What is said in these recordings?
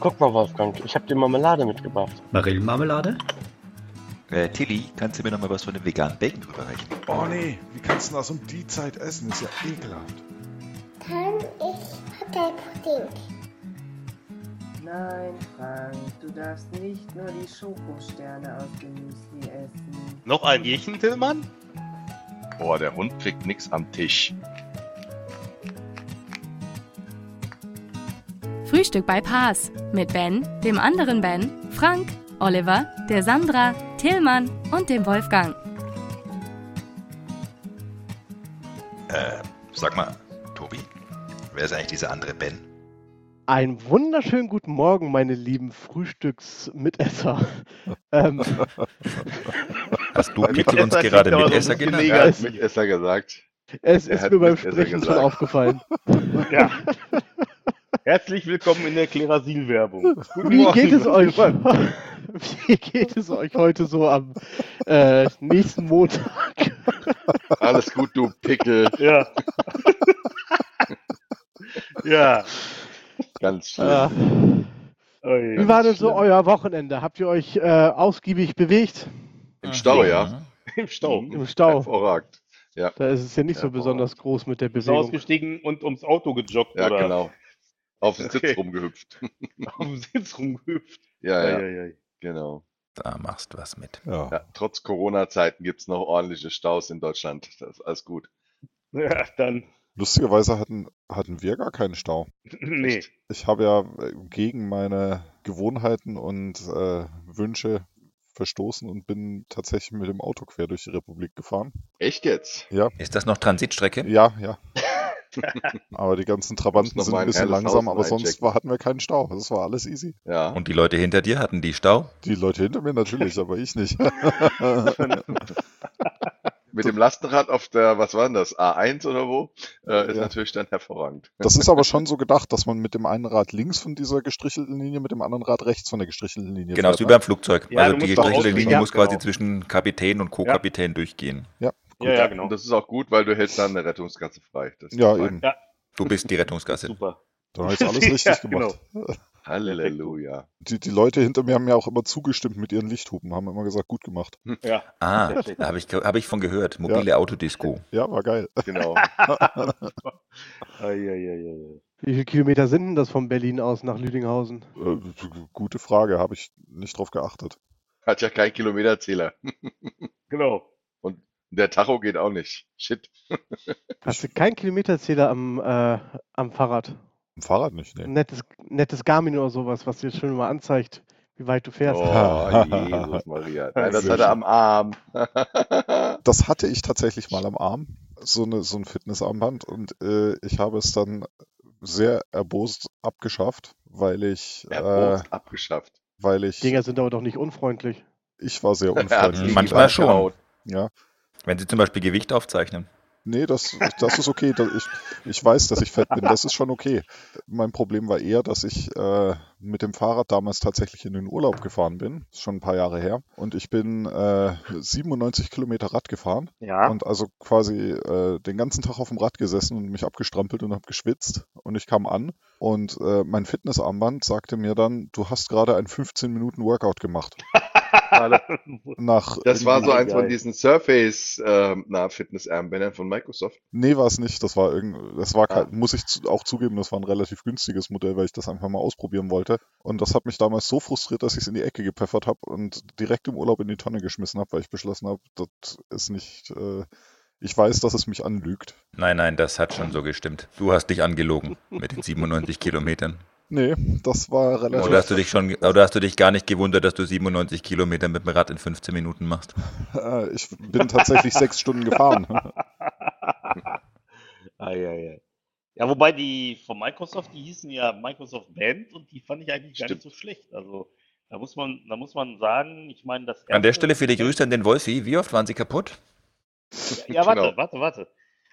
Guck mal, Wolfgang, ich habe dir Marmelade mitgebracht. Marillenmarmelade? Äh, Tilly, kannst du mir noch mal was von dem veganen Bacon rüberreichen? Oh nee, wie kannst du das um die Zeit essen? Ist ja ekelhaft. Kann ich Hotelpudding? Nein, Frank, du darfst nicht nur die Schokosterne aus dem Müsli essen. Noch ein Jächen, Tillmann? Boah, der Hund kriegt nix am Tisch. Frühstück bei Paas mit Ben, dem anderen Ben, Frank, Oliver, der Sandra, Tillmann und dem Wolfgang. Äh, sag mal, Tobi, wer ist eigentlich dieser andere Ben? Einen wunderschönen guten Morgen, meine lieben Frühstücksmitesser. ähm, Hast du Pickel uns gerade Mitesser genannt? Hat Mitesser gesagt. es Er ist mir beim Mitesser Sprechen schon aufgefallen. Ja. Herzlich willkommen in der Klerasil-Werbung. Wie geht es euch? Wie geht es euch heute so am äh, nächsten Montag? Alles gut, du Pickel. Ja. ja. Ganz schön. Ja. Ui. Wie war denn so schlimm. euer Wochenende? Habt ihr euch äh, ausgiebig bewegt? Im Stau, ja. Im Stau. Im Stau? Hervorragend. Ja, Da ist es ja nicht so Ja, besonders groß mit der Bewegung. ausgestiegen und ums Auto gejoggt ja oder genau. Auf den Okay. Sitz rumgehüpft. auf dem Sitz rumgehüpft. Ja, ja, ei, ei. genau. Da machst du was mit. Ja. Ja, trotz Corona-Zeiten gibt's noch ordentliche Staus in Deutschland. Das ist alles gut. Ja, dann. Lustigerweise hatten, hatten wir gar keinen Stau. Nee. Ich habe ja äh, gegen meine Gewohnheiten und äh, Wünsche verstoßen und bin tatsächlich mit dem Auto quer durch die Republik gefahren. Echt jetzt? Ist das noch Transitstrecke? Ja, ja. aber die ganzen Trabanten sind ein in bisschen langsam, aber sonst war, hatten wir keinen Stau. Das war alles easy. Ja. Und die Leute hinter dir hatten die Stau? Die Leute hinter mir natürlich, aber ich nicht. Mit dem Lastenrad auf der, was war denn das, A1 oder wo, äh, ist Ja. natürlich dann hervorragend. Das ist aber schon so gedacht, dass man mit dem einen Rad links von dieser gestrichelten Linie, mit dem anderen Rad rechts von der gestrichelten Linie Genau, fährt. wie beim Flugzeug. Ja, also die gestrichelte. Linie Ja, muss quasi genau. zwischen Kapitän und Co-Kapitän durchgehen. Ja, Ja, ja, Und genau. das ist auch gut, weil du hältst dann eine Rettungsgasse frei. Das ist ja eben. Du bist die Rettungsgasse. Super. Dann habe ich alles Ja, richtig genau. gemacht. Halleluja. Die, die Leute hinter mir haben mir auch immer zugestimmt mit ihren Lichthupen, haben immer gesagt, gut gemacht. Ja. Ah, da habe ich, hab ich von gehört. Mobile Autodisco. Ja, war geil. Genau. Wie viele Kilometer sind denn das von Berlin aus nach Lüdinghausen? Äh, gute Frage, habe ich nicht drauf geachtet. Hat ja keinen Kilometerzähler. Genau. Der Tacho geht auch nicht. Shit. Hast du keinen Kilometerzähler am, äh, am Fahrrad? Im Fahrrad nicht, Ein nee. nettes, nettes Garmin oder sowas, was dir schon mal anzeigt, wie weit du fährst. Oh, Jesus Maria. Nein, das hat er schön. am Arm. Das hatte ich tatsächlich mal am Arm, so, eine, so ein Fitnessarmband und äh, ich habe es dann sehr erbost abgeschafft, weil ich, äh, Erbost abgeschafft. weil ich, Dinger sind aber doch nicht unfreundlich. ich war sehr unfreundlich. Manchmal die schon. Ja, Wenn sie zum Beispiel Gewicht aufzeichnen. nee, das, das ist okay. Das, ich, ich weiß, dass ich fett bin, das ist schon okay. Mein Problem war eher, dass ich äh, mit dem Fahrrad damals tatsächlich in den Urlaub gefahren bin, ist schon ein paar Jahre her, und ich bin äh, 97 Kilometer Rad gefahren. Ja. Und also quasi äh, den ganzen Tag auf dem Rad gesessen und mich abgestrampelt und habe geschwitzt. Und ich kam an und äh, mein Fitnessarmband sagte mir dann, du hast gerade ein 15 Minuten Workout gemacht. Nach Das war so irgendwie- eins von diesen Surface na, Fitnessarmbändern von Microsoft. Nee, war es nicht. Das war irgend, das war kein, muss ich auch zugeben, das war ein relativ günstiges Modell, weil ich das einfach mal ausprobieren wollte. Und das hat mich damals so frustriert, dass ich es in die Ecke gepfeffert habe und direkt im Urlaub in die Tonne geschmissen habe, weil ich beschlossen habe, das ist nicht. Äh, ich weiß, dass es mich anlügt. Nein, nein, das hat schon so gestimmt. Du hast dich angelogen mit den 97 Kilometern. Nee, das war relativ. Oder hast du dich schon, oder hast du dich gar nicht gewundert, dass du 97 Kilometer mit dem Rad in 15 Minuten machst? Äh, ich bin tatsächlich sechs Stunden gefahren. Ei, ei, ei. Ja, wobei die von Microsoft, die hießen ja Microsoft Band und die fand ich eigentlich gar Stimmt. nicht so schlecht. Also da muss man, da muss man sagen, ich meine, das An der Stelle viele Grüße an den Wolfi. Wie oft waren sie kaputt? Ja, warte, Genau. warte, warte.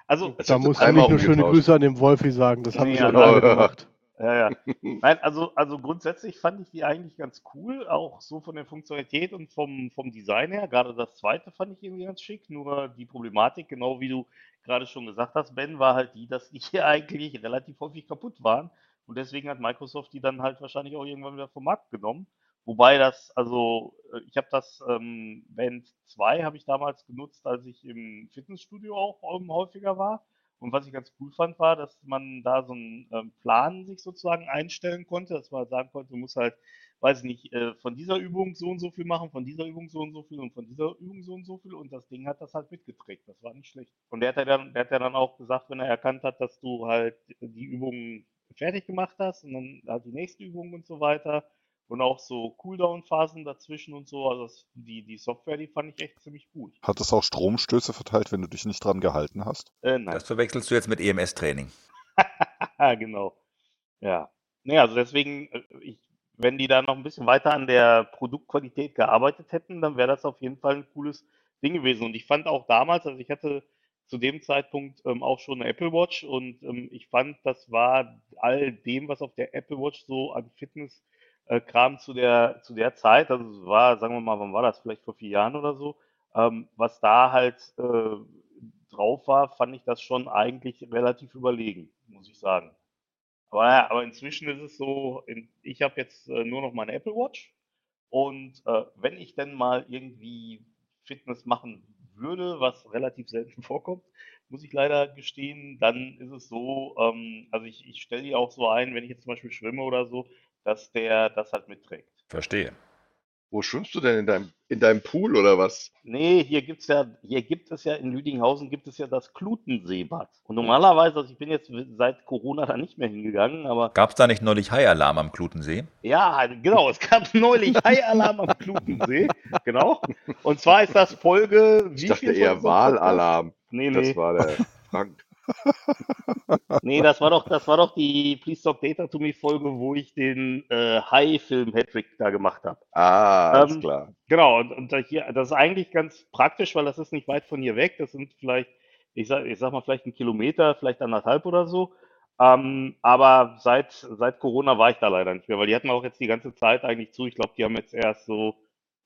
Also, Das Da hat musst du einmal nicht nur schöne. Grüße an den Wolfi sagen, das haben Ja, wir schon alle gemacht. Ja, ja. Nein, also, also grundsätzlich fand ich die eigentlich ganz cool, auch so von der Funktionalität und vom, vom Design her. Gerade das zweite fand ich irgendwie ganz schick. Nur die Problematik, genau wie du gerade schon gesagt hast, Ben, war halt die, dass die hier eigentlich relativ häufig kaputt waren. Und deswegen hat Microsoft die dann halt wahrscheinlich auch irgendwann wieder vom Markt genommen. Wobei das, also äh, ich habe das ähm, Band 2 habe ich damals genutzt, als ich im Fitnessstudio auch ähm, häufiger war. Und was ich ganz cool fand, war, dass man da so einen ähm, Plan sich sozusagen einstellen konnte, dass man halt sagen konnte, du musst halt, weiß ich nicht, äh, von dieser Übung so und so viel machen, von dieser Übung so und so viel und von dieser Übung so und so viel. Und das Ding hat das halt mitgeträgt. Das war nicht schlecht. Und der hat ja dann, der hat ja dann auch gesagt, wenn er erkannt hat, dass du halt die Übungen fertig gemacht hast und dann halt die nächste Übung und so weiter und auch so Cooldown-Phasen dazwischen und so. Also das, die, die Software, die fand ich echt ziemlich gut. Hat es auch Stromstöße verteilt, wenn du dich nicht dran gehalten hast? Äh, nein. Das verwechselst du jetzt mit EMS-Training. genau. Ja. Nee, also deswegen, äh, ich, wenn die da noch ein bisschen weiter an der Produktqualität gearbeitet hätten, dann wäre das auf jeden Fall ein cooles Ding gewesen. Und ich fand auch damals, also ich hatte zu dem Zeitpunkt ähm, auch schon eine Apple Watch und ähm, ich fand, das war all dem, was auf der Apple Watch so an Fitness äh, Kram zu der, zu der Zeit, also es war, sagen wir mal, wann war das, vielleicht vor vier Jahren oder so, ähm, was da halt äh, drauf war, fand ich das schon eigentlich relativ überlegen, muss ich sagen. Aber, naja, aber inzwischen ist es so, in, ich habe jetzt äh, nur noch meine Apple Watch. Und äh, wenn ich denn mal irgendwie Fitness machen würde, was relativ selten vorkommt, muss ich leider gestehen, dann ist es so, ähm, also ich, ich stelle die auch so ein, wenn ich jetzt zum Beispiel schwimme oder so, dass der das halt mitträgt. Verstehe. Wo schwimmst du denn in deinem, in deinem Pool oder was? Nee, hier gibt's ja, hier gibt es ja in Lüdinghausen gibt es ja das Klutenseebad. Und normalerweise, also ich bin jetzt seit Corona da nicht mehr hingegangen, aber Gab es da nicht neulich Haialarm am Klutensee? ja, genau, es gab neulich Haialarm am Klutensee, genau. Und zwar ist das Folge, wie Ich dachte eher? Wahlalarm. Nee, Das nee, war der Frank. Nee, das war doch, das war doch die Please Stop Data to Me Folge, wo ich den äh, Hai-Film Hattrick da gemacht habe. Ah, alles Ähm, klar. Genau, und, und da hier, das ist eigentlich ganz praktisch, weil das ist nicht weit von hier weg. Das sind vielleicht, ich sag, ich sag mal, vielleicht ein Kilometer, vielleicht anderthalb oder so. Ähm, aber seit, seit Corona war ich da leider nicht mehr, weil die hatten auch jetzt die ganze Zeit eigentlich zu. Ich glaube, die haben jetzt erst so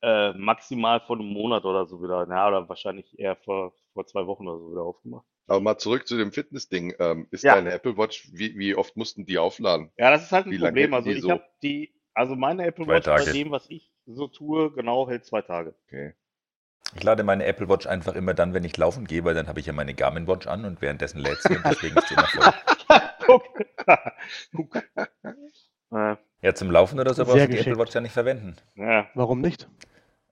äh, maximal vor einem Monat oder so wieder, ja, oder wahrscheinlich eher vor, vor zwei Wochen oder so wieder aufgemacht. Aber mal zurück zu dem Fitness-Ding. Ähm, ist Ja. deine Apple Watch, wie, wie oft mussten die aufladen? Ja, das ist halt ein Wie Problem. Also ich so? habe die, also meine Apple Zwei Watch bei dem, was ich so tue, genau hält zwei Tage. Okay. Ich lade meine Apple Watch einfach immer dann, wenn ich laufen gehe, weil dann habe ich ja meine Garmin Watch an und währenddessen lädt sie und deswegen ist sie immer voll. Guck. Guck. Ja, zum Laufen oder so brauchst du die. Apple Watch ja nicht verwenden. ja. Warum nicht?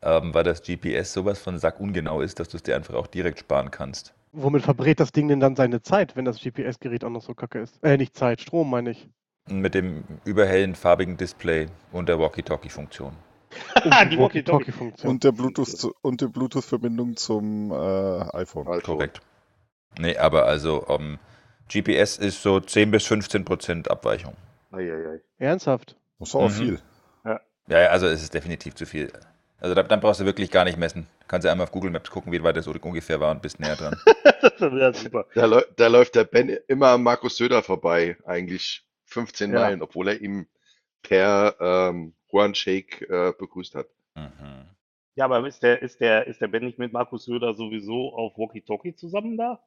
Ähm, weil das GPS sowas von sackungenau ist, dass du es dir einfach auch direkt sparen kannst. Womit verbrät das Ding denn dann seine Zeit, wenn das GPS-Gerät auch noch so kacke ist? Äh, nicht Zeit, Strom meine ich. Mit dem überhellen farbigen Display und der Walkie-Talkie-Funktion. Und die Walkie-Talkie. Funktion. Und der Bluetooth zu- und die Bluetooth-Verbindung zum äh, iPhone. Also, Korrekt. Nee, aber also ähm, GPS ist so 10 bis 15 Prozent Abweichung. Eieiei. Ernsthaft? Das war auch Mhm. viel. Ja, ja, also es ist definitiv zu viel. Also da, dann brauchst du wirklich gar nicht messen. Kannst du einmal auf Google Maps gucken, wie weit das so ungefähr war und bist näher dran. Das wäre super. Da, da läuft der Ben immer an Markus Söder vorbei, eigentlich 15 Ja. Meilen, obwohl er ihn per ähm, Handshake äh, begrüßt hat. Mhm. Ja, aber ist der, ist der, ist der Ben nicht mit Markus Söder sowieso auf Walkie Talkie zusammen da?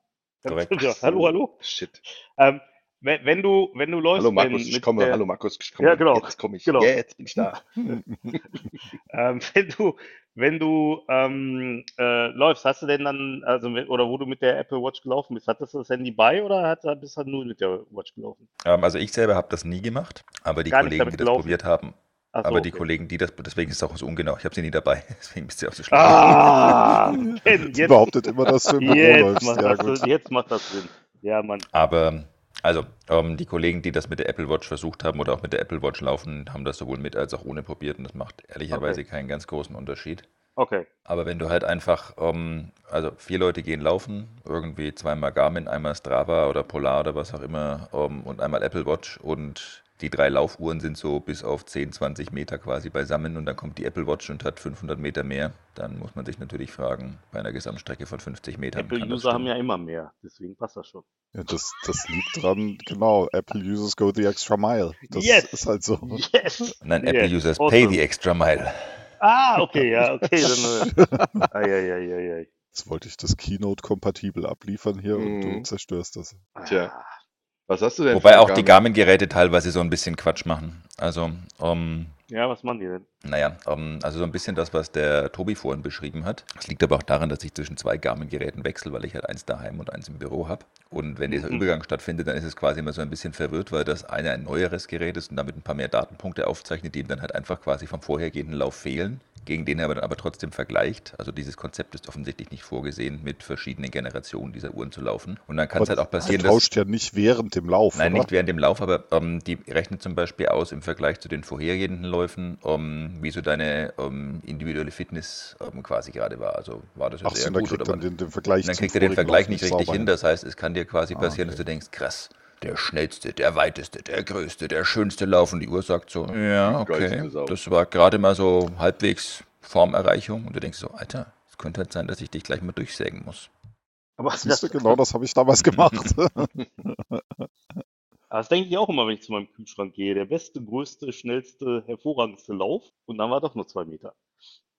Korrekt. Ja, hallo, hallo. Shit. Ähm, wenn, wenn du, wenn du läufst, Hallo Markus, ich komme. der, Hallo Markus, ich komme. Ja, genau. Jetzt komme ich. Genau. Jetzt bin ich da. ähm, wenn du, wenn du ähm, äh, läufst, hast du denn dann, also oder wo du mit der Apple Watch gelaufen bist, hattest du das Handy bei oder hat, bist du halt nur mit der Watch gelaufen? Ähm, also ich selber habe das nie gemacht, aber die Gar Kollegen, die das gelaufen? probiert haben, so, aber die okay. Kollegen, die das, deswegen ist es auch so ungenau. Ich habe sie nie dabei, deswegen bist du auch so schlecht. Ah, Sie jetzt, behauptet immer, dass du im Büro jetzt, läufst. macht Ja, das, jetzt macht das Sinn. Ja, Mann. Aber also ähm, die Kollegen, die das mit der Apple Watch versucht haben oder auch mit der Apple Watch laufen, haben das sowohl mit als auch ohne probiert und das macht ehrlicherweise keinen ganz großen Unterschied. Okay. Aber wenn du halt einfach, ähm, also vier Leute gehen laufen, irgendwie zweimal Garmin, einmal Strava oder Polar oder was auch immer ähm, und einmal Apple Watch und die drei Laufuhren sind so bis auf 10, 20 Meter quasi beisammen und dann kommt die Apple Watch und hat 500 Meter mehr, dann muss man sich natürlich fragen, bei einer Gesamtstrecke von 50 Metern Apple-User haben ja immer mehr, deswegen passt das schon. Ja, das, das liegt dran, genau. Apple Users go the extra mile. Das Yes. ist halt so. Yes! Nein, Yes, Apple-Users pay awesome. the extra mile. Ah, okay, ja, okay. Dann, äh, ei, ei, ei, ei, ei. Jetzt wollte ich das Keynote kompatibel abliefern hier und du Mhm. zerstörst das. Tja. Ah, Was hast du denn Wobei auch die Garmin? Garmin-Geräte teilweise so ein bisschen Quatsch machen. Also, ähm, Ja, was machen die denn? Naja, ähm, also so ein bisschen das, was der Tobi vorhin beschrieben hat. Das liegt aber auch daran, dass ich zwischen zwei Garmin-Geräten wechsle, weil ich halt eins daheim und eins im Büro habe. Und wenn dieser Mhm. Übergang stattfindet, dann ist es quasi immer so ein bisschen verwirrt, weil das eine ein neueres Gerät ist und damit ein paar mehr Datenpunkte aufzeichnet, die ihm dann halt einfach quasi vom vorhergehenden Lauf fehlen, gegen den er aber dann aber trotzdem vergleicht. Also dieses Konzept ist offensichtlich nicht vorgesehen, mit verschiedenen Generationen dieser Uhren zu laufen. Und dann kann es halt auch passieren, er dass... tauscht ja nicht während dem Lauf, Nein, oder? nicht während dem Lauf, aber ähm, die rechnet zum Beispiel aus im Vergleich zu den vorhergehenden Läufen, ähm, wie so deine ähm, individuelle Fitness ähm, quasi gerade war. Also war das Ach jetzt so, gut kriegt oder dann den, den Vergleich Und dann kriegt er den Vergleich nicht richtig sauber hin. Das heißt, es kann dir quasi Ah, passieren, okay. dass du denkst, krass, der schnellste, der weiteste, der größte, der schönste Lauf und die Uhr sagt so, ja, okay, das war gerade mal so halbwegs Formerreichung und du denkst so, Alter, es könnte halt sein, dass ich dich gleich mal durchsägen muss. Aber Siehst du, genau das habe ich damals gemacht. Das denke ich auch immer, wenn ich zu meinem Kühlschrank gehe. Der beste, größte, schnellste, hervorragendste Lauf. Und dann war doch nur zwei Meter.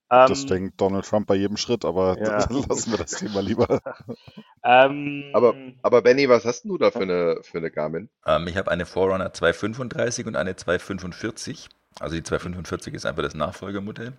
das Ähm, denkt Donald Trump bei jedem Schritt, aber Ja. lassen wir das Thema lieber. ähm, Aber, aber Benny, was hast du da für eine, für eine Garmin? Ähm, ich habe eine Forerunner 235 und eine 245. Also die 245 ist einfach das Nachfolgermodell.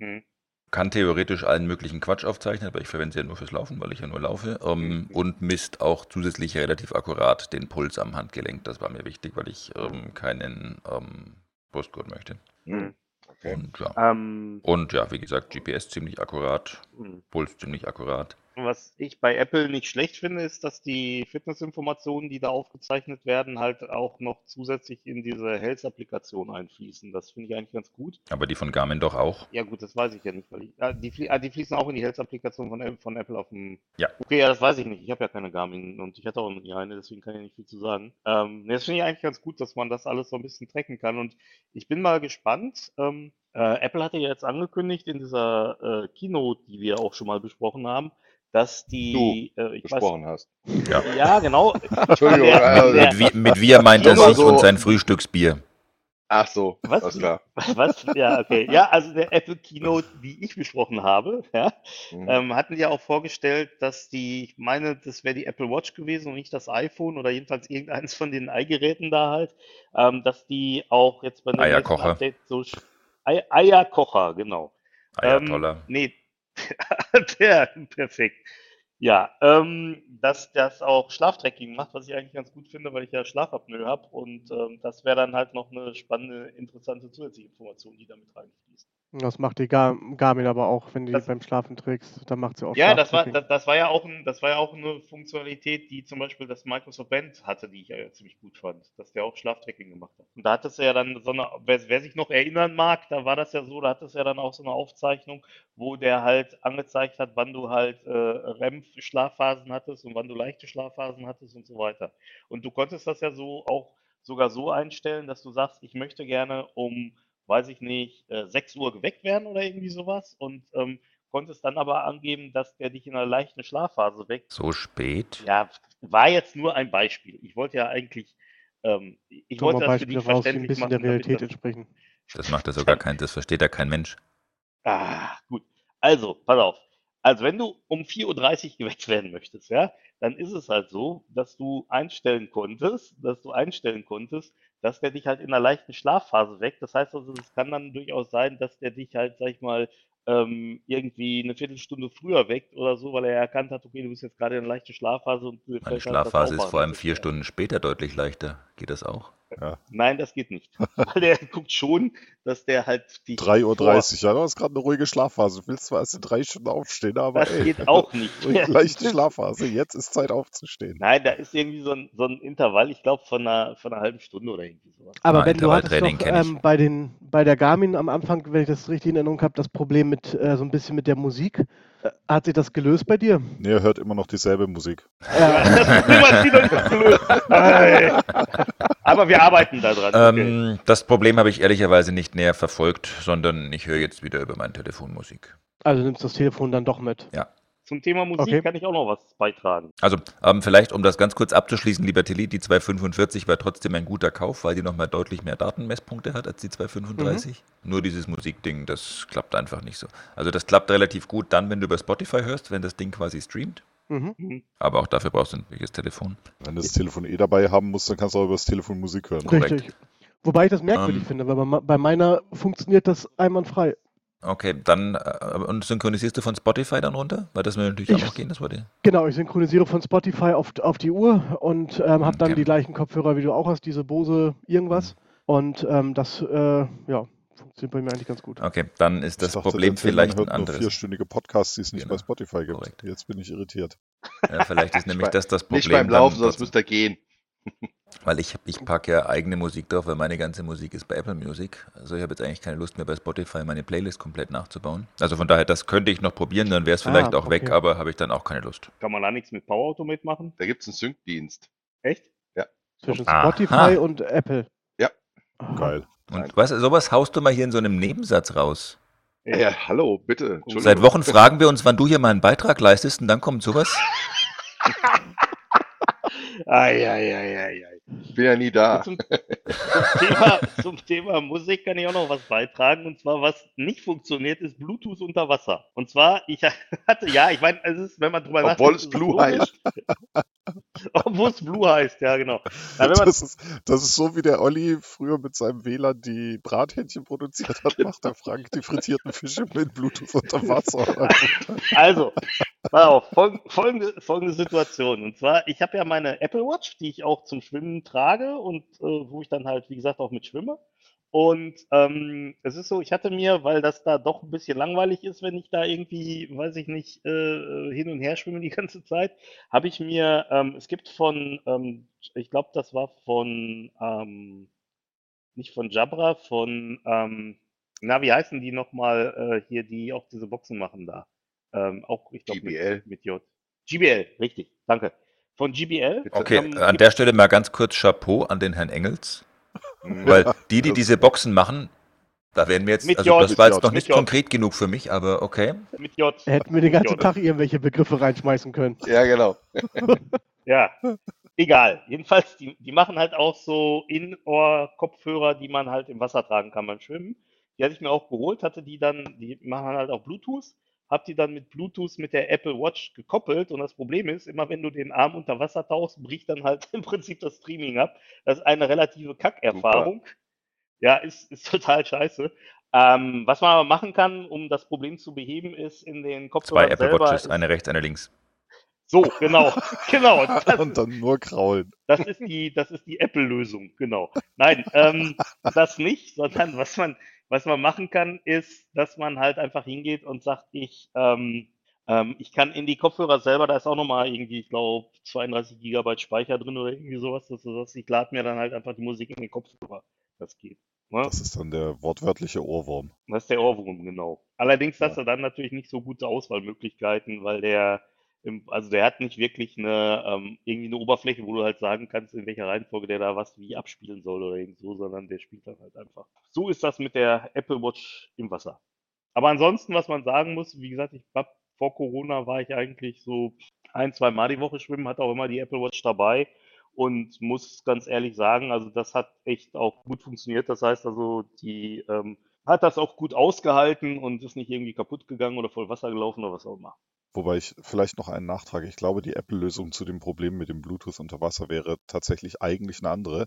hm. Kann theoretisch allen möglichen Quatsch aufzeichnen, aber ich verwende sie ja nur fürs Laufen, weil ich ja nur laufe. Ähm, und misst auch zusätzlich relativ akkurat den Puls am Handgelenk. Das war mir wichtig, weil ich ähm, keinen ähm, Brustgurt möchte. Hm. Okay. Und ja. Ähm, Und ja, wie gesagt, GPS ziemlich akkurat, hm. Puls ziemlich akkurat. Was ich bei Apple nicht schlecht finde, ist, dass die Fitnessinformationen, die da aufgezeichnet werden, halt auch noch zusätzlich in diese Health-Applikation einfließen. Das finde ich eigentlich ganz gut. Aber die von Garmin doch auch. Ja gut, das weiß ich ja nicht, weil ich, ah, die, ah, die fließen auch in die Health-Applikation von, Apple- von Apple auf dem... Ja. Okay, ja, das weiß ich nicht. Ich habe ja keine Garmin und ich hatte auch nie eine, deswegen kann ich nicht viel zu sagen. Ähm, das finde ich eigentlich ganz gut, dass man das alles so ein bisschen tracken kann und ich bin mal gespannt. Ähm, äh, Apple hatte ja jetzt angekündigt in dieser äh, Keynote, die wir auch schon mal besprochen haben, dass die... äh, ich weiß, Besprochen hast. Ja. ja, genau. Entschuldigung, Der- also- der- Mit, wie, mit wir meint er sich so- und sein Frühstücksbier. Ach so, Was? alles klar. Was? Ja, okay. Ja, also der Apple Keynote, die ich besprochen habe, ja, Mhm. ähm, hatten ja auch vorgestellt, dass die, ich meine, das wäre die Apple Watch gewesen und nicht das iPhone oder jedenfalls irgendeines von den Ei-Geräten da halt, ähm, dass die auch jetzt bei dem Eierkocher. Update so Ei Eierkocher, genau. Ayatollah. Ähm, nee, der, perfekt. Ja, ähm, dass das auch Schlaftracking macht, was ich eigentlich ganz gut finde, weil ich ja Schlafapnoe habe und ähm, das wäre dann halt noch eine spannende, interessante zusätzliche Information, die damit reinfließt. Das macht die Gar Garmin aber auch, wenn du die beim Schlafen trägst. Dann macht sie auch Ja, das war, Schlaftracking. das, das war ja auch ein, das war ja auch eine Funktionalität, die zum Beispiel das Microsoft Band hatte, die ich ja ziemlich gut fand, dass der auch Schlaftracking gemacht hat. Und da hattest du ja dann so eine, wer, wer sich noch erinnern mag, da war das ja so, da hattest du ja dann auch so eine Aufzeichnung, wo der halt angezeigt hat, wann du halt äh, REM-Schlafphasen hattest und wann du leichte Schlafphasen hattest und so weiter. Und du konntest das ja so auch sogar so einstellen, dass du sagst, ich möchte gerne um, weiß ich nicht, äh, 6 Uhr geweckt werden oder irgendwie sowas und ähm, konntest dann aber angeben, dass der dich in einer leichten Schlafphase weckt. So spät? Ja, war jetzt nur ein Beispiel. Ich wollte ja eigentlich, ähm, ich Doch wollte das für dich Beispiele raus, die ein verständlich bisschen der machen, damit Realität das, entsprechen. Das macht ja sogar kein, das versteht ja kein Mensch. Ah, gut. Also, pass auf. Also, wenn du um 4.30 Uhr geweckt werden möchtest, ja, dann ist es halt so, dass du einstellen konntest, dass du einstellen konntest, dass der dich halt in einer leichten Schlafphase weckt. Das heißt also, es kann dann durchaus sein, dass der dich halt, sag ich mal, ähm, irgendwie eine Viertelstunde früher weckt oder so, weil er erkannt hat, okay, du bist jetzt gerade in einer leichten Schlafphase und du Meine halt Schlafphase ist vor allem vier. Stunden später deutlich leichter. Geht das auch? Nein, das geht nicht. Weil der guckt schon, dass der halt dich 3.30 Uhr, ja, du hast gerade eine ruhige Schlafphase. Du willst zwar erst in drei Stunden aufstehen, aber Das ey, geht auch nicht. leichte Schlafphase, jetzt ist Zeit aufzustehen. Nein, da ist irgendwie so ein, so ein Intervall, ich glaube, von einer, von einer halben Stunde oder irgendwie sowas. Aber Ben, du hattest doch ähm, bei, den, bei der Garmin am Anfang, wenn ich das richtig in Erinnerung habe, das Problem mit äh, so ein bisschen mit der Musik. Äh, hat sich das gelöst bei dir? Nee, er hört immer noch dieselbe Musik. Ja, das Problem hat sie noch nicht gelöst. Ey. Aber wir arbeiten da dran. Okay. Ähm, das Problem habe ich ehrlicherweise nicht näher verfolgt, sondern ich höre jetzt wieder über mein Telefon Musik. Also nimmst das Telefon dann doch mit. Zum Thema Musik Okay. kann ich auch noch was beitragen. Also ähm, vielleicht, um das ganz kurz abzuschließen, lieber Tilly, die 245 war trotzdem ein guter Kauf, weil die nochmal deutlich mehr Datenmesspunkte hat als die 235. Nur dieses Musikding, das klappt einfach nicht so. Also das klappt relativ gut dann, wenn du über Spotify hörst, wenn das Ding quasi streamt. Mhm. Mhm. Aber auch dafür brauchst du ein wichtiges Telefon. Wenn du das Telefon eh dabei haben musst, dann kannst du auch über das Telefon Musik hören. Korrekt. Richtig. Wobei ich das merkwürdig Ähm. finde, weil bei, bei meiner funktioniert das einwandfrei. Okay, dann äh, und synchronisierst du von Spotify dann runter? Weil das würde natürlich Ich- auch noch gehen, das würde. Genau, ich synchronisiere von Spotify auf, auf die Uhr und ähm, habe dann Okay. die gleichen Kopfhörer, wie du auch hast, diese Bose irgendwas. Und ähm, das äh, ja, funktioniert bei mir eigentlich ganz gut. Okay, dann ist das dachte, Problem vielleicht ein hört nur anderes. vierstündige Podcasts, die es nicht Genau. bei Spotify gibt. Korrekt. Jetzt bin ich irritiert. Ja, vielleicht ist nämlich bei- das das Problem. Nicht beim Laufen, sonst trotzdem. müsst ihr gehen. Weil ich, ich packe ja eigene Musik drauf, weil meine ganze Musik ist bei Apple Music. Also ich habe jetzt eigentlich keine Lust mehr bei Spotify meine Playlist komplett nachzubauen. Also von daher, das könnte ich noch probieren, dann wäre es Ah, vielleicht auch weg, okay. aber habe ich dann auch keine Lust. Kann man da nichts mit Power Automate machen? Da gibt es einen Sync-Dienst. Echt? Zwischen Aha. Spotify und Apple. Ja. Ah. Geil. Und du, sowas haust du mal hier in so einem Nebensatz raus. Ja, ja hallo, bitte. Entschuldigung. Seit Wochen fragen wir uns, wann du hier mal einen Beitrag leistest und dann kommt sowas. Eieieiei. Ich bin ja nie da. Zum, zum, Thema, zum Thema Musik kann ich auch noch was beitragen. Und zwar, was nicht funktioniert, ist Bluetooth unter Wasser. Und zwar, ich hatte, ja, ich meine, es ist, wenn man drüber Obwohl nachdenkt, es ist Blue heißt. Obwohl es Blue heißt, ja, genau. Na, Das ist, das ist so, wie der Olli früher mit seinem WLAN die Brathähnchen produziert hat, macht der Frank die frittierten Fische mit Bluetooth unter Wasser. Also, auf, folg, folgende, folgende Situation. Und zwar, ich habe ja meine Apple Watch, die ich auch zum Schwimmen trage und äh, wo ich dann halt, wie gesagt, auch mit schwimme. Und ähm, es ist so, ich hatte mir, weil das da doch ein bisschen langweilig ist, wenn ich da irgendwie, weiß ich nicht, äh, hin und her schwimme die ganze Zeit, habe ich mir, ähm, es gibt von, ähm, ich glaube, das war von, ähm, nicht von Jabra, von, ähm, na, wie heißen die nochmal äh, hier, die auch diese Boxen machen da? Ähm, auch, ich glaube, GBL. mit, mit J. GBL, richtig, danke. Von GBL. Okay, ähm, an der Stelle mal ganz kurz Chapeau an den Herrn Engels. Weil die, die diese Boxen machen, da werden wir jetzt, Mit also J, das war jetzt J, noch nicht J. konkret genug für mich, aber okay. mit J. Hätten wir den ganzen. Tag irgendwelche Begriffe reinschmeißen können. Ja, genau. Ja, egal. Jedenfalls, die, die machen halt auch so In-Ohr-Kopfhörer, die man halt im Wasser tragen kann beim Schwimmen. Die hatte ich mir auch geholt, hatte die dann, die machen halt auch Bluetooth, hab die dann mit Bluetooth mit der Apple Watch gekoppelt und das Problem ist, immer wenn du den Arm unter Wasser tauchst, bricht dann halt im Prinzip das Streaming ab. Das ist eine relative Kackerfahrung. Ja, ist, ist total scheiße. Ähm, was man aber machen kann, um das Problem zu beheben, ist in den Zwei Kopfhörern Apple selber Watches, ist, eine rechts, eine links. so, genau, genau. Das, Und dann nur kraulen. das ist die, das ist die Apple-Lösung, genau. Nein, ähm, das nicht, sondern was man, was man machen kann, ist, dass man halt einfach hingeht und sagt, ich, ähm, ähm, ich kann in die Kopfhörer selber, da ist auch nochmal irgendwie, ich glaube, 32 Gigabyte Speicher drin oder irgendwie sowas, dass du sagst, ich lade mir dann halt einfach die Musik in den Kopfhörer. Das geht. Ne? Das ist dann der wortwörtliche Ohrwurm. Das ist der Ohrwurm, genau. Allerdings hast du dann natürlich nicht so gute Auswahlmöglichkeiten, weil der, im, also der hat nicht wirklich eine, ähm, irgendwie eine Oberfläche, wo du halt sagen kannst, in welcher Reihenfolge der da was wie abspielen soll oder irgend so, sondern der spielt dann halt einfach. So ist das mit der Apple Watch im Wasser. Aber ansonsten, was man sagen muss, wie gesagt, ich hab, vor Corona war ich eigentlich so ein, zwei Mal die Woche schwimmen, hatte auch immer die Apple Watch dabei und muss ganz ehrlich sagen, also das hat echt auch gut funktioniert. Das heißt also, die ähm, hat das auch gut ausgehalten und ist nicht irgendwie kaputt gegangen oder voll Wasser gelaufen oder was auch immer. Wobei ich vielleicht noch einen Nachtrag. Ich glaube, die Apple-Lösung zu dem Problem mit dem Bluetooth unter Wasser wäre tatsächlich eigentlich eine andere.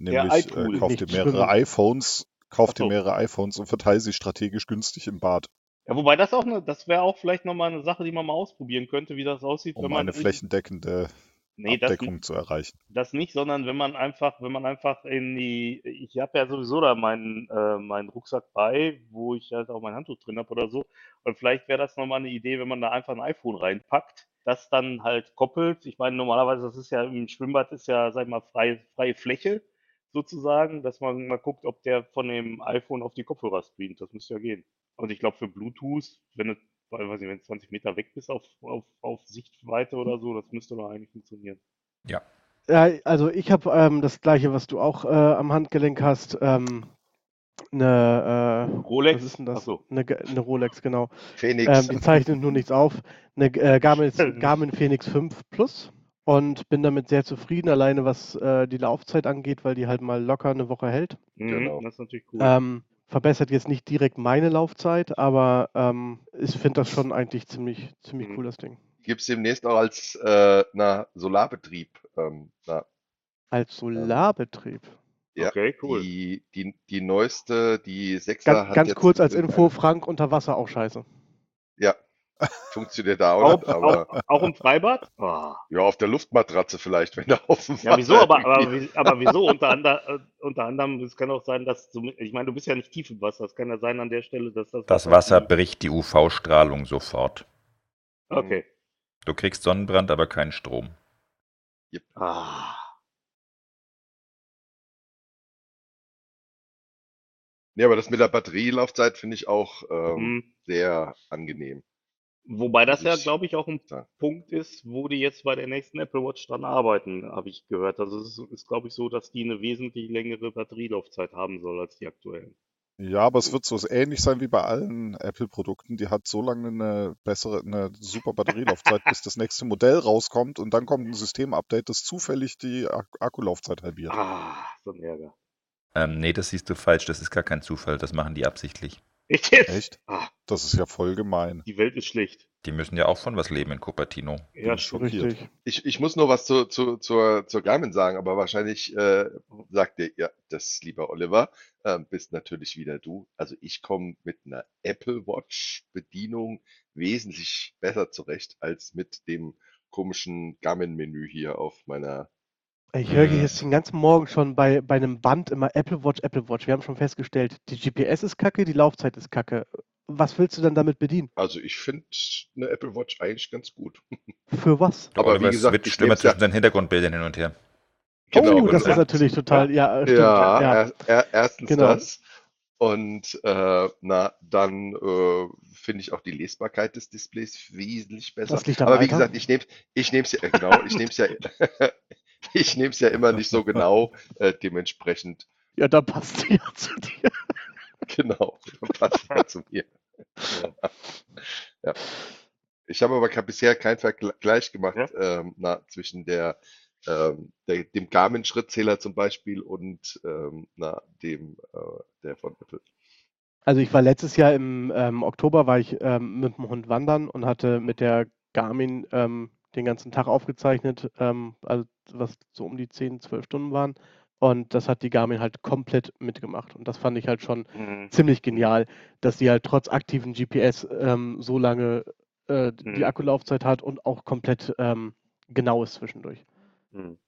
Der Nämlich äh, kauft ihr mehrere schwimmen. iPhones, kauft ihr mehrere iPhones und verteilt sie strategisch günstig im Bad, Ja, wobei das auch eine, das wäre auch vielleicht nochmal eine Sache, die man mal ausprobieren könnte, wie das aussieht, wenn um man eine in- flächendeckende nee, das, Abdeckung zu erreichen. das nicht, sondern wenn man einfach, wenn man einfach in die, ich habe ja sowieso da meinen, äh, meinen Rucksack bei, wo ich halt auch mein Handtuch drin habe oder so. Und vielleicht wäre das nochmal eine Idee, wenn man da einfach ein iPhone reinpackt, das dann halt koppelt. Ich meine, normalerweise, das ist ja im Schwimmbad ist ja, sag ich mal, freie, freie Fläche sozusagen, dass man mal guckt, ob der von dem iPhone auf die Kopfhörer streamt. Das müsste ja gehen. Und ich glaube, für Bluetooth, wenn du, weil, weiß nicht, wenn du 20 Meter weg bist auf, auf, auf Sichtweite oder so, das müsste doch eigentlich funktionieren. Ja, also ich habe ähm, das gleiche, was du auch äh, am Handgelenk hast. Ähm, eine, äh, Rolex? was ist denn das? Ach so. Eine, eine Rolex, genau. Phoenix. Ähm, die zeichnet nur nichts auf. Eine äh, Garmin, Garmin Phoenix 5 Plus und bin damit sehr zufrieden, alleine was äh, die Laufzeit angeht, weil die halt mal locker eine Woche hält. Mhm, Genau. Das ist natürlich cool. Ähm, verbessert jetzt nicht direkt meine Laufzeit, aber ähm, ich finde das schon eigentlich ziemlich, ziemlich Mhm. cool, das Ding. gibt's demnächst auch als äh, na, Solarbetrieb. Ähm, na, Als Solarbetrieb. ja, Okay, cool. die, die, die neueste, die 6er Ganz, hat ganz jetzt kurz als Info, Frank unter Wasser auch scheiße. Funktioniert da auch Auch, nicht, aber auch, auch im Freibad? Ah. ja, auf der Luftmatratze vielleicht, wenn da auf dem Ja, wieso? Aber, aber, aber wieso? Unter, ander, äh, unter anderem, es kann auch sein, dass du, ich meine, du bist ja nicht tief im Wasser. Es kann ja sein an der Stelle, dass das. Das Wasser bricht die UV-Strahlung sofort. Okay. Du kriegst Sonnenbrand, aber keinen Strom. Ah. Nee, aber das mit der Batterielaufzeit finde ich auch ähm, Mhm. sehr angenehm. Wobei das ja, glaube ich, auch ein Ja. Punkt ist, wo die jetzt bei der nächsten Apple Watch dran arbeiten, habe ich gehört. Also es ist, ist glaube ich, so, dass die eine wesentlich längere Batterielaufzeit haben soll als die aktuellen. Ja, aber es wird so ähnlich sein wie bei allen Apple-Produkten. Die hat so lange eine bessere, eine super Batterielaufzeit, bis das nächste Modell rauskommt und dann kommt ein Systemupdate, das zufällig die Ak Akkulaufzeit halbiert. Ah, so ein Ärger. Ähm, nee, das siehst du falsch. Das ist gar kein Zufall. Das machen die absichtlich. Echt jetzt? Echt? Ah, Das ist ja voll gemein. die Welt ist schlecht. Die müssen ja auch von was leben in Cupertino. Ja, schockiert. Richtig. Ich, ich muss noch was zu, zu, zur, zur Garmin sagen, aber wahrscheinlich äh, sagt dir, ja, das, lieber Oliver, äh, bist natürlich wieder du. Also ich komme mit einer Apple Watch Bedienung wesentlich besser zurecht als mit dem komischen Garmin-Menü hier auf meiner. Ich höre Mhm. jetzt den ganzen Morgen schon bei, bei einem Band immer Apple Watch, Apple Watch. Wir haben schon festgestellt, die GPS ist kacke, die Laufzeit ist kacke. Was willst du dann damit bedienen? Also ich finde eine Apple Watch eigentlich ganz gut. Für was? Aber Oliver wie gesagt, ich switcht immer ja, zwischen seinen Hintergrundbildern hin und her. Genau, oh, genau. das ist natürlich total, ja, äh, stimmt. Ja, ja. Er, er, erstens Genau. das. Und äh, na, dann äh, finde ich auch die Lesbarkeit des Displays wesentlich besser. Das liegt am Aber wie Alter. gesagt, ich nehme ich nehme es ja, äh, genau, ich nehme es ja, ich nehme es ja immer nicht so genau, äh, dementsprechend, Ja, da passt sie ja zu dir. genau, passt ja zu mir. Ja. Ich habe aber bisher keinen Vergleich gemacht Ja. ähm, na, zwischen der, ähm, der, dem Garmin-Schrittzähler zum Beispiel und ähm, na, dem äh, der von Apple. Also ich war letztes Jahr im ähm, Oktober war ich ähm, mit dem Hund wandern und hatte mit der Garmin ähm, den ganzen Tag aufgezeichnet, ähm, also was so um die 10, 12 Stunden waren. Und das hat die Garmin halt komplett mitgemacht. Und das fand ich halt schon Mhm. ziemlich genial, dass die halt trotz aktiven GPS ähm, so lange äh, die Mhm. Akkulaufzeit hat und auch komplett ähm, genau ist zwischendurch. Mhm.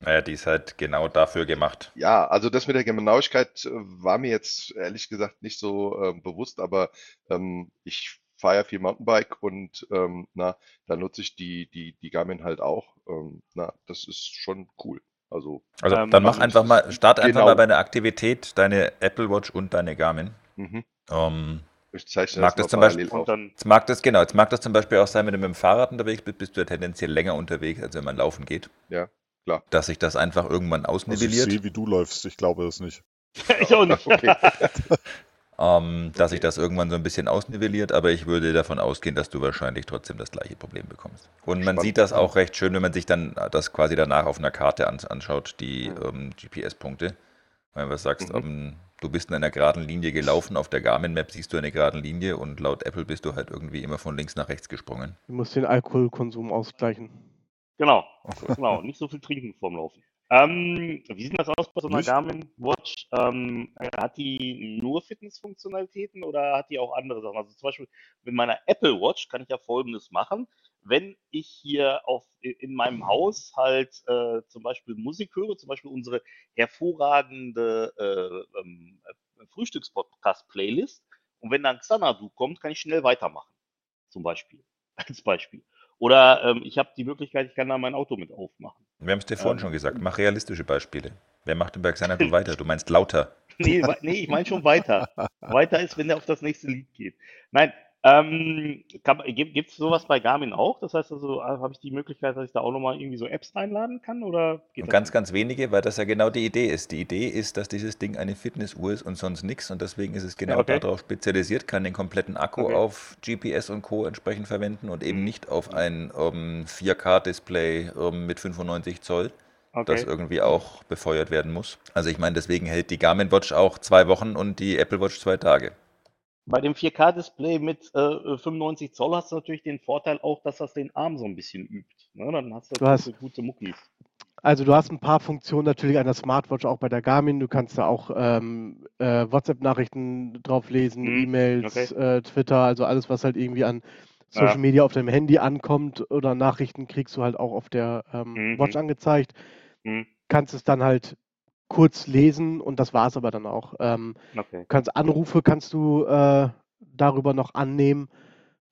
Naja, die ist halt genau dafür gemacht. Ja, also das mit der Genauigkeit äh, war mir jetzt ehrlich gesagt nicht so ähm, bewusst, aber ähm, ich fahre ja viel Mountainbike und ähm, na, da nutze ich die, die, die Garmin halt auch. Ähm, na, das ist schon cool. Also, Also Ähm, dann mach also einfach mal, start einfach genau. mal bei einer Aktivität deine Apple Watch und deine Garmin. mhm. Ähm, ich zeichne Mag das das zum Beispiel- jetzt mag das, genau, jetzt mag das zum Beispiel auch sein, wenn du mit dem Fahrrad unterwegs bist, bist du ja tendenziell länger unterwegs, als wenn man laufen geht. Ja, klar. Dass sich das einfach irgendwann Also ich ausnivelliert. sehe, wie du läufst. Ich glaube das nicht. ich auch nicht. Okay. ähm, dass sich das irgendwann so ein bisschen ausnivelliert, aber ich würde davon ausgehen, dass du wahrscheinlich trotzdem das gleiche Problem bekommst. Und man Spannend. sieht das auch recht schön, wenn man sich dann das quasi danach auf einer Karte an, anschaut, die Mhm. ähm, GPS-Punkte. Wenn du sagst, Mhm. ähm, du bist in einer geraden Linie gelaufen, auf der Garmin-Map siehst du eine gerade Linie und laut Apple bist du halt irgendwie immer von links nach rechts gesprungen. Du musst den Alkoholkonsum ausgleichen. Genau, genau. Nicht so viel trinken vorm Laufen. Ähm, wie sieht das aus bei so einer Nicht? Garmin Watch? Ähm, hat die nur Fitnessfunktionalitäten oder hat die auch andere Sachen? Also zum Beispiel mit meiner Apple Watch kann ich ja Folgendes machen. Wenn ich hier auf, in meinem Haus halt äh, zum Beispiel Musik höre, zum Beispiel unsere hervorragende äh, ähm, Frühstückspodcast-Playlist und wenn dann Xanadu kommt, kann ich schnell weitermachen. Zum Beispiel. Als Beispiel. Oder ähm, ich habe die Möglichkeit, ich kann da mein Auto mit aufmachen. Wir haben es dir vorhin Ähm, schon gesagt, mach realistische Beispiele. Wer macht denn bei Xanadu weiter? Du meinst lauter. Nee, nee ich meine schon weiter. Weiter ist, wenn der auf das nächste Lied geht. Nein, ähm, gibt es sowas bei Garmin auch? Das heißt also, äh, habe ich die Möglichkeit, dass ich da auch nochmal irgendwie so Apps reinladen kann? Oder das ganz, ganz wenige, weil das ja genau die Idee ist. Die Idee ist, dass dieses Ding eine Fitnessuhr ist und sonst nichts und deswegen ist es genau okay. darauf spezialisiert, kann den kompletten Akku Okay. auf GPS und Co. entsprechend verwenden und eben nicht auf ein ähm, 4K-Display ähm, mit 95 Zoll, das Okay. irgendwie auch befeuert werden muss. Also ich meine, deswegen hält die Garmin Watch auch zwei Wochen und die Apple Watch zwei Tage. Bei dem 4K-Display mit äh, 95 Zoll hast du natürlich den Vorteil auch, dass das den Arm so ein bisschen übt. Ne? Dann hast du, Du hast- gute, gute Muckis. Also du hast ein paar Funktionen natürlich an der Smartwatch, auch bei der Garmin. Du kannst da auch ähm, äh, WhatsApp-Nachrichten drauf lesen, Mhm, E-Mails, okay. äh, Twitter, also alles, was halt irgendwie an Social Ja. Media auf deinem Handy ankommt oder Nachrichten kriegst du halt auch auf der ähm, Mhm. Watch angezeigt. Mhm. Kannst es dann halt kurz lesen und das war es aber dann auch. Ähm, Okay. Du kannst Anrufe kannst du äh, darüber noch annehmen,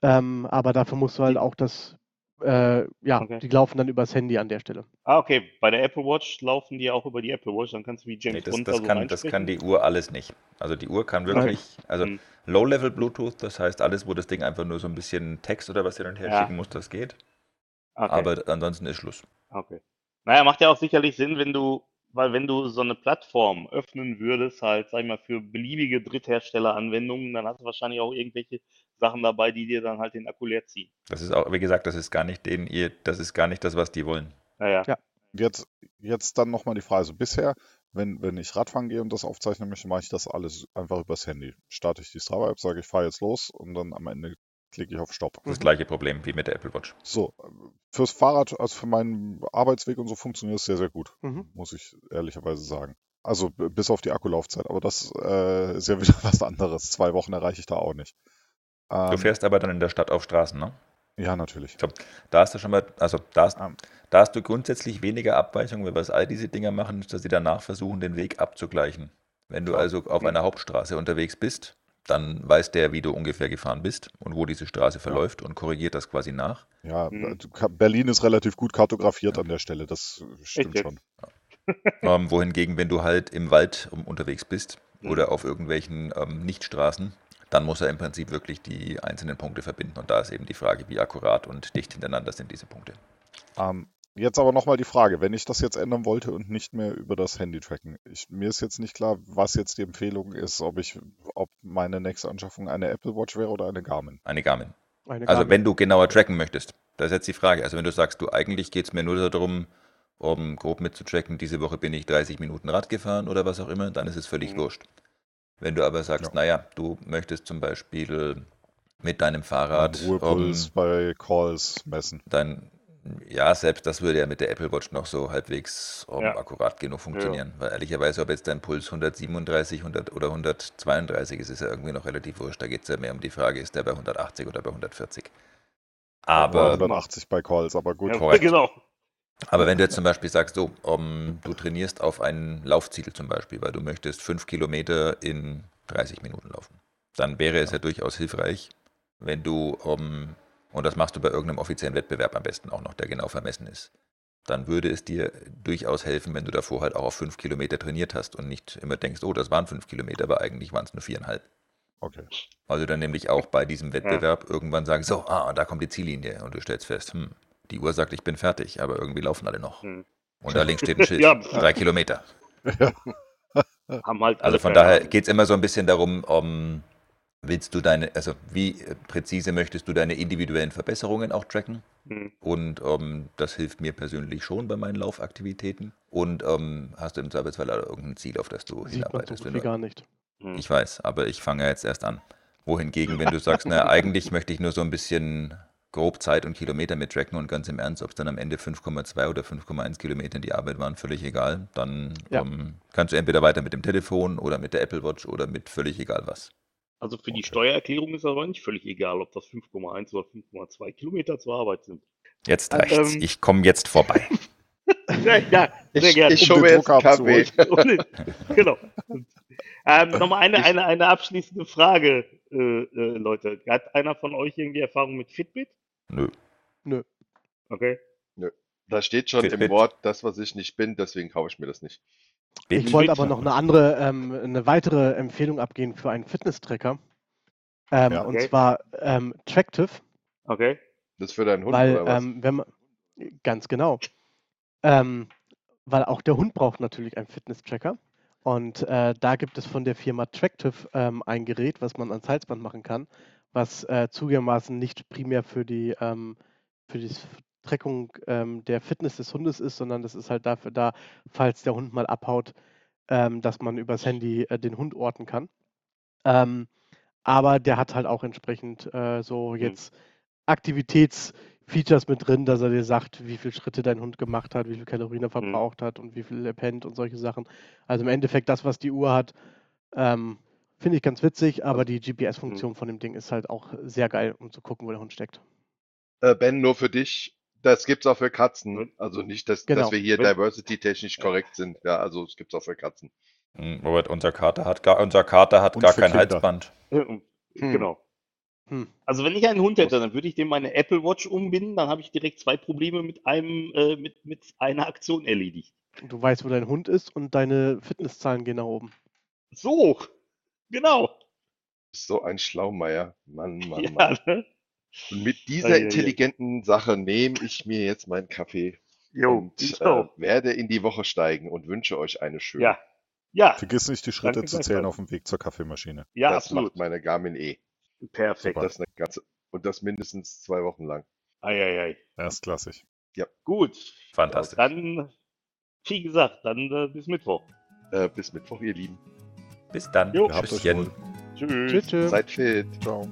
ähm, aber dafür musst du halt auch das, äh, ja, Okay. die laufen dann übers Handy an der Stelle. Ah, okay. Bei der Apple Watch laufen die auch über die Apple Watch. Dann kannst du wie James Nee, das, Bond das, da so kann, das kann die Uhr alles nicht. Also die Uhr kann wirklich, also Mhm. Low-Level Bluetooth, das heißt alles, wo das Ding einfach nur so ein bisschen Text oder was hin und her Ja. schicken muss, das geht. Okay. Aber ansonsten ist Schluss. Okay. Naja, macht ja auch sicherlich Sinn, wenn du, weil wenn du so eine Plattform öffnen würdest, halt, sag ich mal, für beliebige Drittherstelleranwendungen, dann hast du wahrscheinlich auch irgendwelche Sachen dabei, die dir dann halt den Akku leer ziehen. Das ist auch, wie gesagt, das ist gar nicht den ihr, das ist gar nicht das, was die wollen. Naja. Ja. Jetzt, jetzt dann nochmal die Frage. Also bisher, wenn, wenn ich Radfahren gehe und das aufzeichnen möchte, mache ich das alles einfach übers Handy. Starte ich die Strava-App, sage ich, fahre jetzt los und dann am Ende klicke ich auf Stopp. Das gleiche Problem wie mit der Apple Watch. So, fürs Fahrrad, also für meinen Arbeitsweg und so funktioniert es sehr, sehr gut, Mhm. muss ich ehrlicherweise sagen. Also bis auf die Akkulaufzeit, aber das äh, ist ja wieder was anderes. Zwei Wochen erreiche ich da auch nicht. Du Ähm, fährst aber dann in der Stadt auf Straßen, ne? Ja, natürlich. So, da hast du schon mal, also da hast, Ähm. da hast du grundsätzlich weniger Abweichungen, weil was all diese Dinger machen, ist, dass sie danach versuchen, den Weg abzugleichen. Wenn du also auf einer Hauptstraße unterwegs bist, dann weiß der, wie du ungefähr gefahren bist und wo diese Straße verläuft und korrigiert das quasi nach. Ja, Mhm. ka- Berlin ist relativ gut kartografiert an der Stelle, das stimmt schon. Ähm, wohingegen, wenn du halt im Wald um, unterwegs bist Mhm. oder auf irgendwelchen ähm, Nichtstraßen, dann muss er im Prinzip wirklich die einzelnen Punkte verbinden. Und da ist eben die Frage, wie akkurat und dicht hintereinander sind diese Punkte. Ähm, jetzt aber nochmal die Frage, wenn ich das jetzt ändern wollte und nicht mehr über das Handy tracken. Ich, mir ist jetzt nicht klar, was jetzt die Empfehlung ist, ob ich, ob meine nächste Anschaffung eine Apple Watch wäre oder eine Garmin. Eine Garmin. Eine Also Garmin. wenn du genauer tracken möchtest, das ist jetzt die Frage. Also wenn du sagst, du eigentlich geht es mir nur darum, um grob mitzutracken, diese Woche bin ich 30 Minuten Rad gefahren oder was auch immer, dann ist es völlig Mhm. wurscht. Wenn du aber sagst, Ja. naja, du möchtest zum Beispiel mit deinem Fahrrad Ruhepuls ähm, bei Calls messen. dann, ja, selbst das würde ja mit der Apple Watch noch so halbwegs ähm, Ja. akkurat genug funktionieren. Weil ehrlicherweise, ob jetzt dein Puls 137 100 oder 132 ist, ist ja irgendwie noch relativ wurscht. Da geht es ja mehr um die Frage, ist der bei 180 oder bei 140. Oder Aber 180 bei Calls, aber gut. Ja, genau. Aber wenn du jetzt zum Beispiel sagst, so, um, du trainierst auf ein Laufziel zum Beispiel, weil du möchtest fünf Kilometer in 30 Minuten laufen, dann wäre es ja durchaus hilfreich, wenn du, um, und das machst du bei irgendeinem offiziellen Wettbewerb am besten auch noch, der genau vermessen ist, dann würde es dir durchaus helfen, wenn du davor halt auch auf fünf Kilometer trainiert hast und nicht immer denkst, oh, das waren fünf Kilometer, aber eigentlich waren es nur viereinhalb. Okay. Also dann nämlich auch bei diesem Wettbewerb irgendwann sagen, so, ah, da kommt die Ziellinie und du stellst fest, hm, die Uhr sagt, ich bin fertig, aber irgendwie laufen alle noch. Hm. Und da links steht ein Schild, Ja. drei Kilometer. Haben halt Also von daher geht es immer so ein bisschen darum, um, willst du deine, also wie äh, präzise möchtest du deine individuellen Verbesserungen auch tracken? Hm. Und um, das hilft mir persönlich schon bei meinen Laufaktivitäten. Und um, hast du im Zweifelsfall irgendein Ziel, auf das du Sieht man so hinarbeitest? wie du, gar nicht. Hm. ich weiß, aber ich fange ja jetzt erst an. Wohingegen, wenn du sagst, na, eigentlich möchte ich nur so ein bisschen grob Zeit und Kilometer mit tracken und ganz im Ernst, ob es dann am Ende 5,2 oder 5,1 Kilometer in die Arbeit waren, völlig egal. Dann Ja. ähm, kannst du entweder weiter mit dem Telefon oder mit der Apple Watch oder mit völlig egal was. Also für die Okay. Steuererklärung ist aber nicht völlig egal, ob das 5,1 oder 5,2 Kilometer zur Arbeit sind. Jetzt Ähm, reicht's. ich komme jetzt vorbei. Ja, ja sehr Ich, gerne. ich Um jetzt Kaffee. Und- genau. Ähm, Nochmal eine, Ich- eine, eine abschließende Frage, äh, äh, Leute. Hat einer von euch irgendwie Erfahrung mit Fitbit? Nö. Okay. Da steht schon Fitbit. im Wort, das, was ich nicht bin, deswegen kaufe ich mir das nicht. Ich wollte aber noch eine andere, ähm, eine weitere Empfehlung abgeben für einen Fitness-Tracker. Ähm, Ja. Und Okay. zwar ähm, Tractive, Okay. Das ist für deinen Hund weil oder was? ähm, wenn man ganz genau, ähm, weil auch der Hund braucht natürlich einen Fitness-Tracker. Und äh, da gibt es von der Firma Tractive ähm, ein Gerät, was man ans Halsband machen kann, was äh, zugegebenermaßen nicht primär für die ähm, für die Trackung ähm, der Fitness des Hundes ist, sondern das ist halt dafür da, falls der Hund mal abhaut, ähm, dass man übers Handy äh, den Hund orten kann. Ähm, aber der hat halt auch entsprechend äh, so Mhm. jetzt Aktivitätsfeatures mit drin, dass er dir sagt, wie viele Schritte dein Hund gemacht hat, wie viel Kalorien er verbraucht hat und wie viel er pennt und solche Sachen. Also im Endeffekt das, was die Uhr hat, ähm, finde ich ganz witzig, aber die GPS-Funktion von dem Ding ist halt auch sehr geil, um zu gucken, wo der Hund steckt. Äh, ben, nur für dich. Das gibt's auch für Katzen. Also nicht, dass, Genau. dass wir hier diversity-technisch korrekt sind. Ja, also es gibt's auch für Katzen. Hm, Robert, unser Kater hat gar, unser Kater hat Und gar kein Kinder. Halsband. Hm. Genau. Hm. Also wenn ich einen Hund hätte, dann würde ich dem meine Apple Watch umbinden, dann habe ich direkt zwei Probleme mit einem, äh, mit, mit einer Aktion erledigt. Du weißt, wo dein Hund ist und deine Fitnesszahlen gehen nach oben. So, genau. So ein Schlaumeier. Mann, Mann, Ja, Mann. ne? Und mit dieser intelligenten Sache nehme ich mir jetzt meinen Kaffee Jo, und ich äh, werde in die Woche steigen und wünsche euch eine schöne. Ja, ja, Vergiss nicht, die Schritte Danke zu zählen auf dem Weg zur Kaffeemaschine. ja, das absolut. macht meine Garmin eh. Perfekt. Das eine ganze, und das mindestens zwei Wochen lang. Eieiei. Erstklassig. Gut. Fantastisch. Dann, wie gesagt, dann äh, bis Mittwoch. Äh, bis Mittwoch, ihr Lieben. Bis dann. Jo. Tschüsschen. Tschüss, tschüss. Seid fit. Ciao.